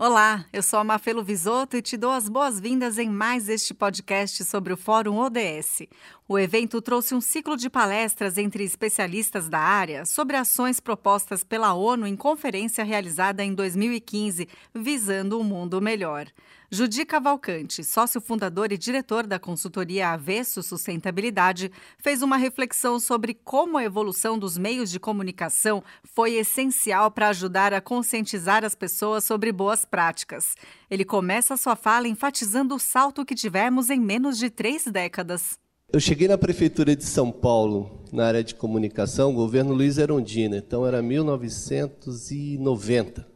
Olá, eu sou a Mafelo Visoto e te dou as boas-vindas em mais este podcast sobre o Fórum ODS. O evento trouxe um ciclo de palestras entre especialistas da área sobre ações propostas pela ONU em conferência realizada em 2015, visando um mundo melhor. Judi Cavalcante, sócio fundador e diretor da consultoria Avesso Sustentabilidade, fez uma reflexão sobre como a evolução dos meios de comunicação foi essencial para ajudar a conscientizar as pessoas sobre boas práticas. Ele começa a sua fala enfatizando o salto que tivemos em menos de três décadas. Eu cheguei na prefeitura de São Paulo, na área de comunicação, governo Luiz Erondina, então era 1990.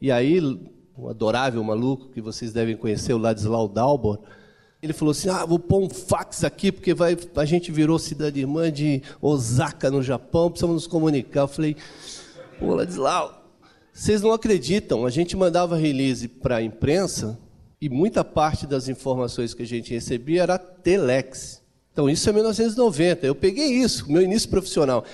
E aí um adorável maluco que vocês devem conhecer, o Ladislau Dalbor, ele falou assim: Ah, vou pôr um fax aqui, porque vai, a gente virou cidade irmã de Osaka, no Japão, precisamos nos comunicar. Eu falei: Pô, Ladislau, vocês não acreditam, a gente mandava release para a imprensa e muita parte das informações que a gente recebia era telex. Então, isso é 1990. Eu peguei isso, meu início profissional.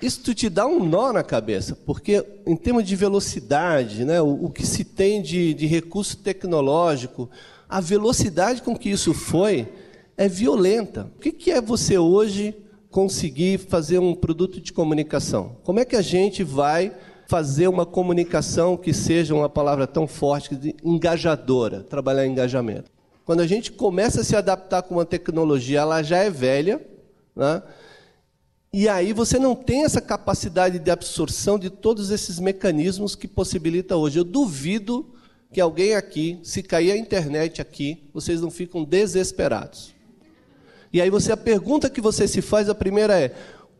Isso te dá um nó na cabeça, porque em termos de velocidade, né, o, o que se tem de, de recurso tecnológico, a velocidade com que isso foi é violenta. O que, que é você hoje conseguir fazer um produto de comunicação? Como é que a gente vai fazer uma comunicação que seja uma palavra tão forte, engajadora, trabalhar engajamento? Quando a gente começa a se adaptar com uma tecnologia, ela já é velha, né? E aí você não tem essa capacidade de absorção de todos esses mecanismos que possibilita hoje. Eu duvido que alguém aqui, se cair a internet aqui, vocês não ficam desesperados. E aí você a pergunta que você se faz a primeira é: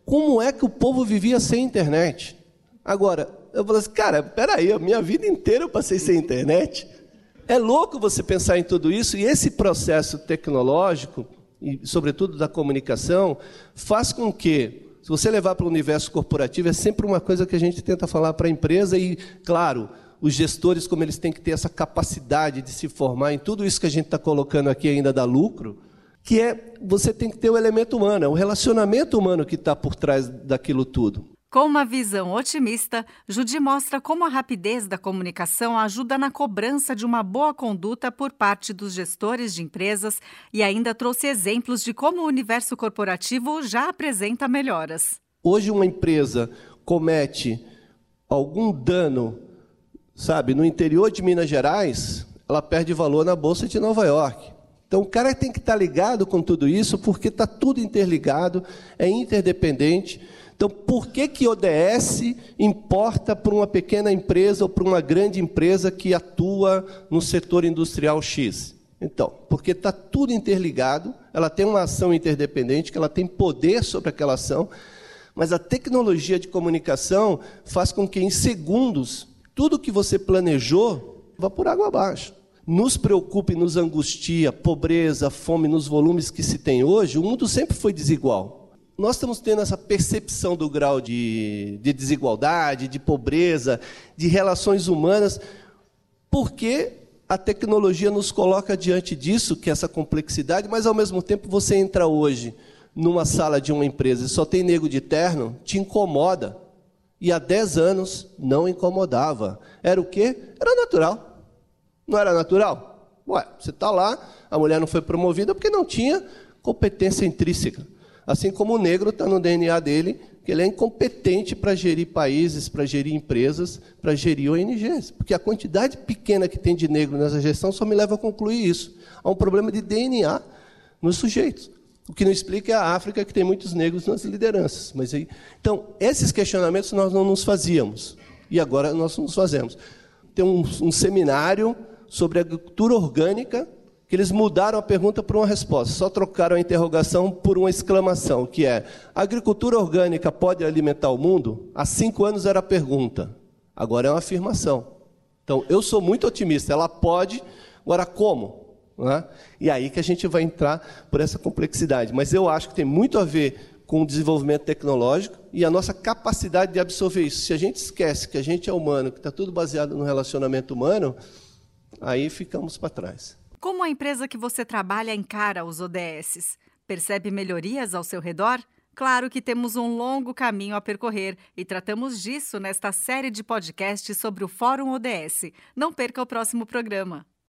como é que o povo vivia sem internet? Agora, eu falo assim, cara, peraí, a minha vida inteira eu passei sem internet. É louco você pensar em tudo isso e esse processo tecnológico e sobretudo da comunicação, faz com que, se você levar para o universo corporativo, é sempre uma coisa que a gente tenta falar para a empresa e, claro, os gestores, como eles têm que ter essa capacidade de se formar em tudo isso que a gente está colocando aqui ainda dá lucro, que é você tem que ter o elemento humano, é o relacionamento humano que está por trás daquilo tudo. Com uma visão otimista, Judy mostra como a rapidez da comunicação ajuda na cobrança de uma boa conduta por parte dos gestores de empresas e ainda trouxe exemplos de como o universo corporativo já apresenta melhoras. Hoje, uma empresa comete algum dano, sabe, no interior de Minas Gerais, ela perde valor na Bolsa de Nova York. Então, o cara tem que estar ligado com tudo isso, porque está tudo interligado, é interdependente. Então, por que, que ODS importa para uma pequena empresa ou para uma grande empresa que atua no setor industrial X? Então, porque está tudo interligado, ela tem uma ação interdependente, que ela tem poder sobre aquela ação, mas a tecnologia de comunicação faz com que, em segundos, tudo que você planejou vá por água abaixo. Nos preocupa e nos angustia, pobreza, fome nos volumes que se tem hoje, o mundo sempre foi desigual nós estamos tendo essa percepção do grau de, de, desigualdade, de pobreza, de relações humanas, porque a tecnologia nos coloca diante disso, que é essa complexidade, mas ao mesmo tempo você entra hoje numa sala de uma empresa e só tem nego de terno, te incomoda. E há 10 anos não incomodava. Era o quê? Era natural. Não era natural? Ué, você está lá, a mulher não foi promovida porque não tinha competência intrínseca. Assim como o negro está no DNA dele, que ele é incompetente para gerir países, para gerir empresas, para gerir ONGs. Porque a quantidade pequena que tem de negro nessa gestão só me leva a concluir isso. Há um problema de DNA nos sujeitos. O que não explica é a África, que tem muitos negros nas lideranças. Mas aí, então, esses questionamentos nós não nos fazíamos. E agora nós nos fazemos. Tem um, um seminário sobre agricultura orgânica que eles mudaram a pergunta por uma resposta, só trocaram a interrogação por uma exclamação, que é: a agricultura orgânica pode alimentar o mundo? Há cinco anos era a pergunta, agora é uma afirmação. Então, eu sou muito otimista, ela pode, agora como? É? E aí que a gente vai entrar por essa complexidade. Mas eu acho que tem muito a ver com o desenvolvimento tecnológico e a nossa capacidade de absorver isso. Se a gente esquece que a gente é humano, que está tudo baseado no relacionamento humano, aí ficamos para trás. Como a empresa que você trabalha encara os ODSs? Percebe melhorias ao seu redor? Claro que temos um longo caminho a percorrer e tratamos disso nesta série de podcasts sobre o Fórum ODS. Não perca o próximo programa.